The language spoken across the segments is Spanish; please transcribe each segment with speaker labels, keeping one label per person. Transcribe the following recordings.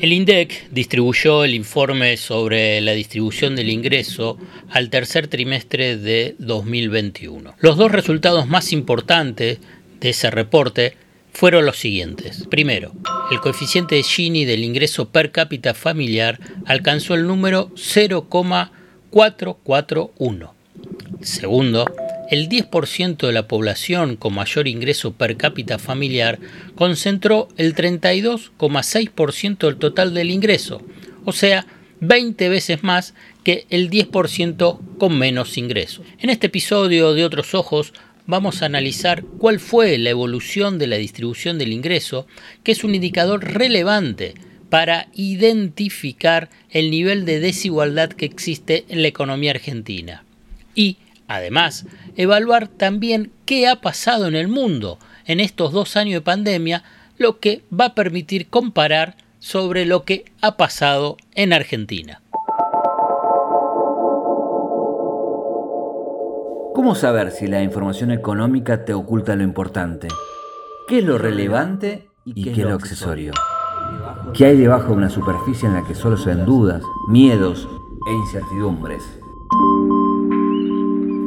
Speaker 1: El INDEC distribuyó el informe sobre la distribución del ingreso al tercer trimestre de 2021. Los dos resultados más importantes de ese reporte fueron los siguientes. Primero, el coeficiente de Gini del ingreso per cápita familiar alcanzó el número 0,441. Segundo, el 10% de la población con mayor ingreso per cápita familiar concentró el 32,6% del total del ingreso, o sea, 20 veces más que el 10% con menos ingresos. En este episodio de Otros Ojos vamos a analizar cuál fue la evolución de la distribución del ingreso, que es un indicador relevante para identificar el nivel de desigualdad que existe en la economía argentina. Y Además, evaluar también qué ha pasado en el mundo en estos dos años de pandemia, lo que va a permitir comparar sobre lo que ha pasado en Argentina.
Speaker 2: ¿Cómo saber si la información económica te oculta lo importante? ¿Qué es lo relevante y qué, es lo accesorio? ¿Qué hay debajo de una superficie en la que solo se ven dudas, miedos e incertidumbres?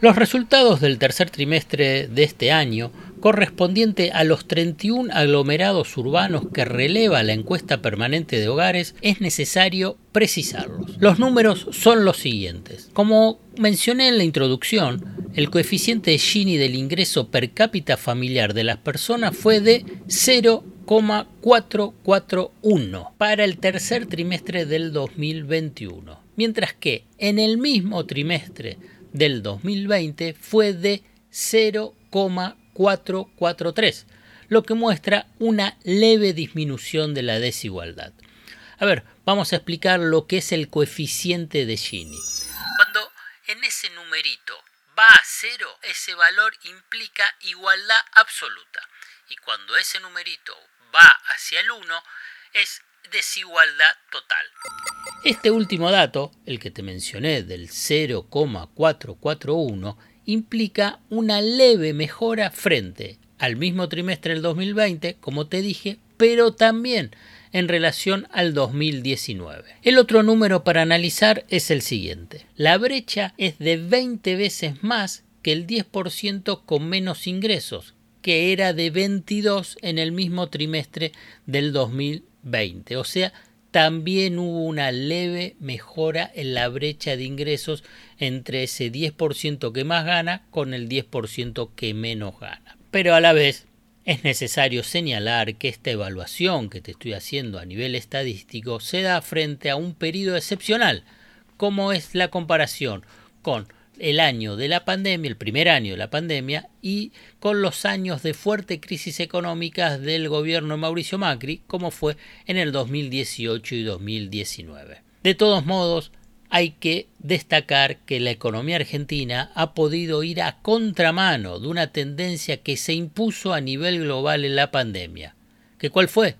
Speaker 1: Los resultados del tercer trimestre de este año, correspondiente a los 31 aglomerados urbanos que releva la encuesta permanente de hogares, es necesario precisarlos. Los números son los siguientes. Como mencioné en la introducción, el coeficiente Gini del ingreso per cápita familiar de las personas fue de 0,441 para el tercer trimestre del 2021, mientras que en el mismo trimestre del 2020 fue de 0,443, lo que muestra una leve disminución de la desigualdad. A ver, vamos a explicar lo que es el coeficiente de Gini. Cuando en ese numerito va a cero, ese valor implica igualdad absoluta. Y cuando ese numerito va hacia el 1, es desigualdad total. Este último dato, el que te mencioné del 0,441, implica una leve mejora frente al mismo trimestre del 2020, como te dije, pero también en relación al 2019. El otro número para analizar es el siguiente. La brecha es de 20 veces más que el 10% con menos ingresos, que era de 22 en el mismo trimestre del 2020 20. O sea, también hubo una leve mejora en la brecha de ingresos entre ese 10% que más gana con el 10% que menos gana. Pero a la vez es necesario señalar que esta evaluación que te estoy haciendo a nivel estadístico se da frente a un periodo excepcional, como es la comparación con el año de la pandemia, el primer año de la pandemia, y con los años de fuerte crisis económica del gobierno de Mauricio Macri, como fue en el 2018 y 2019. De todos modos, hay que destacar que la economía argentina ha podido ir a contramano de una tendencia que se impuso a nivel global en la pandemia. ¿Que cuál fue?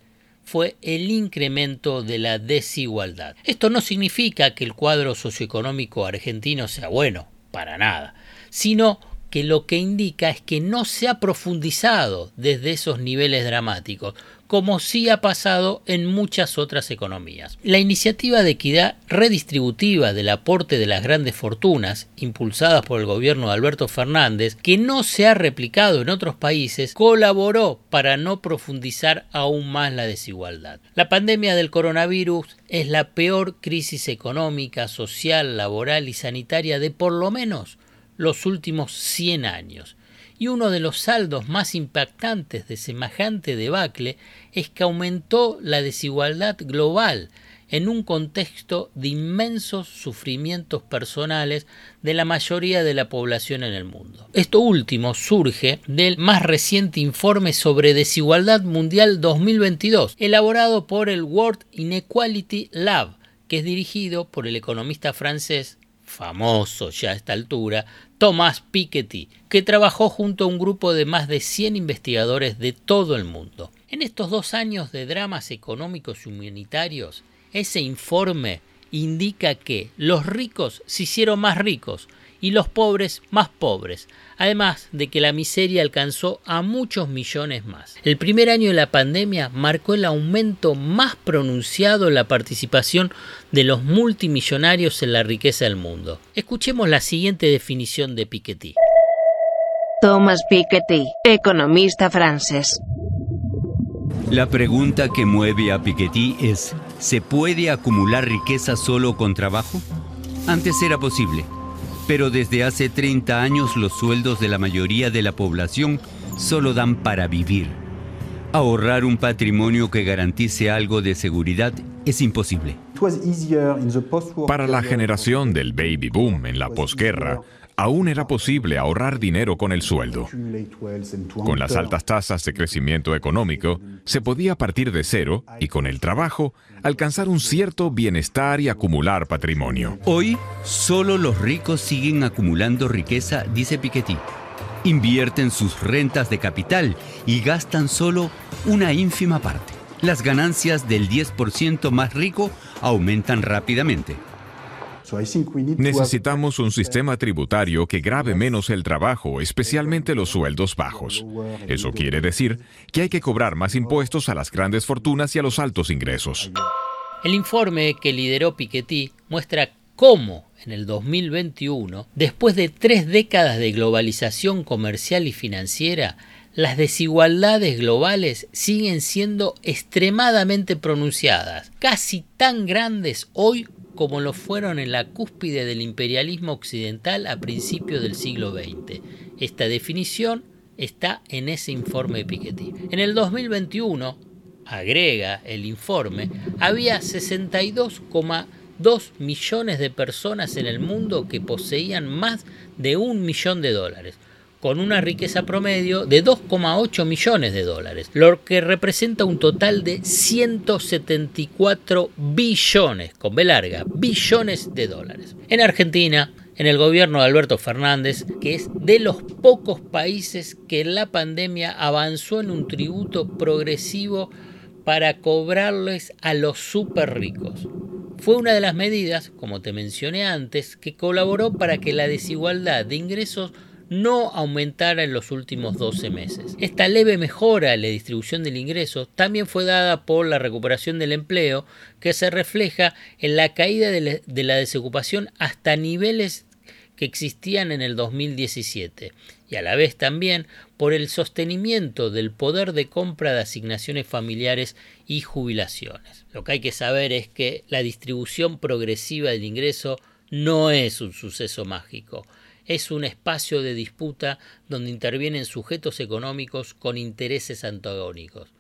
Speaker 1: fue el incremento de la desigualdad. Esto no significa que el cuadro socioeconómico argentino sea bueno, para nada, sino que lo que indica es que no se ha profundizado desde esos niveles dramáticos, como sí ha pasado en muchas otras economías. La iniciativa de equidad redistributiva del aporte de las grandes fortunas, impulsadas por el gobierno de Alberto Fernández, que no se ha replicado en otros países, colaboró para no profundizar aún más la desigualdad. La pandemia del coronavirus es la peor crisis económica, social, laboral y sanitaria de por lo menos los últimos 100 años y uno de los saldos más impactantes de semejante debacle es que aumentó la desigualdad global en un contexto de inmensos sufrimientos personales de la mayoría de la población en el mundo. Esto último surge del más reciente informe sobre desigualdad mundial 2022, elaborado por el World Inequality Lab, que es dirigido por el economista francés famoso ya a esta altura, Thomas Piketty, que trabajó junto a un grupo de más de 100 investigadores de todo el mundo. En estos dos años de dramas económicos y humanitarios, ese informe indica que los ricos se hicieron más ricos y los pobres más pobres, además de que la miseria alcanzó a muchos millones más. El primer año de la pandemia marcó el aumento más pronunciado en la participación de los multimillonarios en la riqueza del mundo. Escuchemos la siguiente definición de Piketty.
Speaker 3: Thomas Piketty, economista francés.
Speaker 4: La pregunta que mueve a Piketty es, ¿se puede acumular riqueza solo con trabajo? Antes era posible pero desde hace 30 años los sueldos de la mayoría de la población solo dan para vivir. Ahorrar un patrimonio que garantice algo de seguridad es imposible.
Speaker 5: Para la generación del baby boom en la posguerra, aún era posible ahorrar dinero con el sueldo. Con las altas tasas de crecimiento económico, se podía partir de cero y con el trabajo alcanzar un cierto bienestar y acumular patrimonio.
Speaker 4: Hoy, solo los ricos siguen acumulando riqueza, dice Piketty. Invierten sus rentas de capital y gastan solo una ínfima parte. Las ganancias del 10% más rico aumentan rápidamente.
Speaker 5: Necesitamos un sistema tributario que grave menos el trabajo, especialmente los sueldos bajos. Eso quiere decir que hay que cobrar más impuestos a las grandes fortunas y a los altos ingresos.
Speaker 1: El informe que lideró Piketty muestra cómo en el 2021, después de tres décadas de globalización comercial y financiera, las desigualdades globales siguen siendo extremadamente pronunciadas, casi tan grandes hoy como lo fueron en la cúspide del imperialismo occidental a principios del siglo XX. Esta definición está en ese informe de Piketty. En el 2021, agrega el informe, había 62,2 millones de personas en el mundo que poseían más de un millón de dólares con una riqueza promedio de 2,8 millones de dólares, lo que representa un total de 174 billones, con B larga, billones de dólares. En Argentina, en el gobierno de Alberto Fernández, que es de los pocos países que la pandemia avanzó en un tributo progresivo para cobrarles a los súper ricos. Fue una de las medidas, como te mencioné antes, que colaboró para que la desigualdad de ingresos no aumentara en los últimos 12 meses. Esta leve mejora en la distribución del ingreso también fue dada por la recuperación del empleo, que se refleja en la caída de la desocupación hasta niveles que existían en el 2017 y a la vez también por el sostenimiento del poder de compra de asignaciones familiares y jubilaciones. Lo que hay que saber es que la distribución progresiva del ingreso no es un suceso mágico es un espacio de disputa donde intervienen sujetos económicos con intereses antagónicos.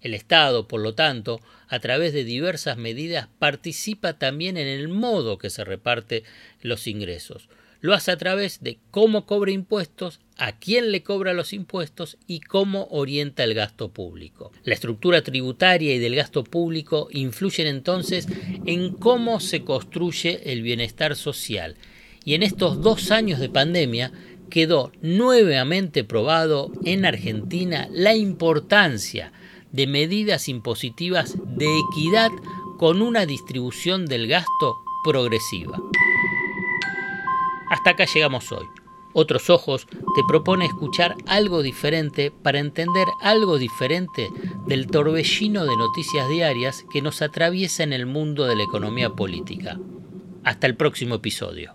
Speaker 1: El Estado, por lo tanto, a través de diversas medidas, participa también en el modo que se reparte los ingresos. Lo hace a través de cómo cobra impuestos, a quién le cobra los impuestos y cómo orienta el gasto público. La estructura tributaria y del gasto público influyen entonces en cómo se construye el bienestar social y en estos dos años de pandemia quedó nuevamente probado en Argentina la importancia de medidas impositivas de equidad con una distribución del gasto progresiva. Hasta acá llegamos hoy. Otros Ojos te propone escuchar algo diferente para entender algo diferente del torbellino de noticias diarias que nos atraviesa en el mundo de la economía política. Hasta el próximo episodio.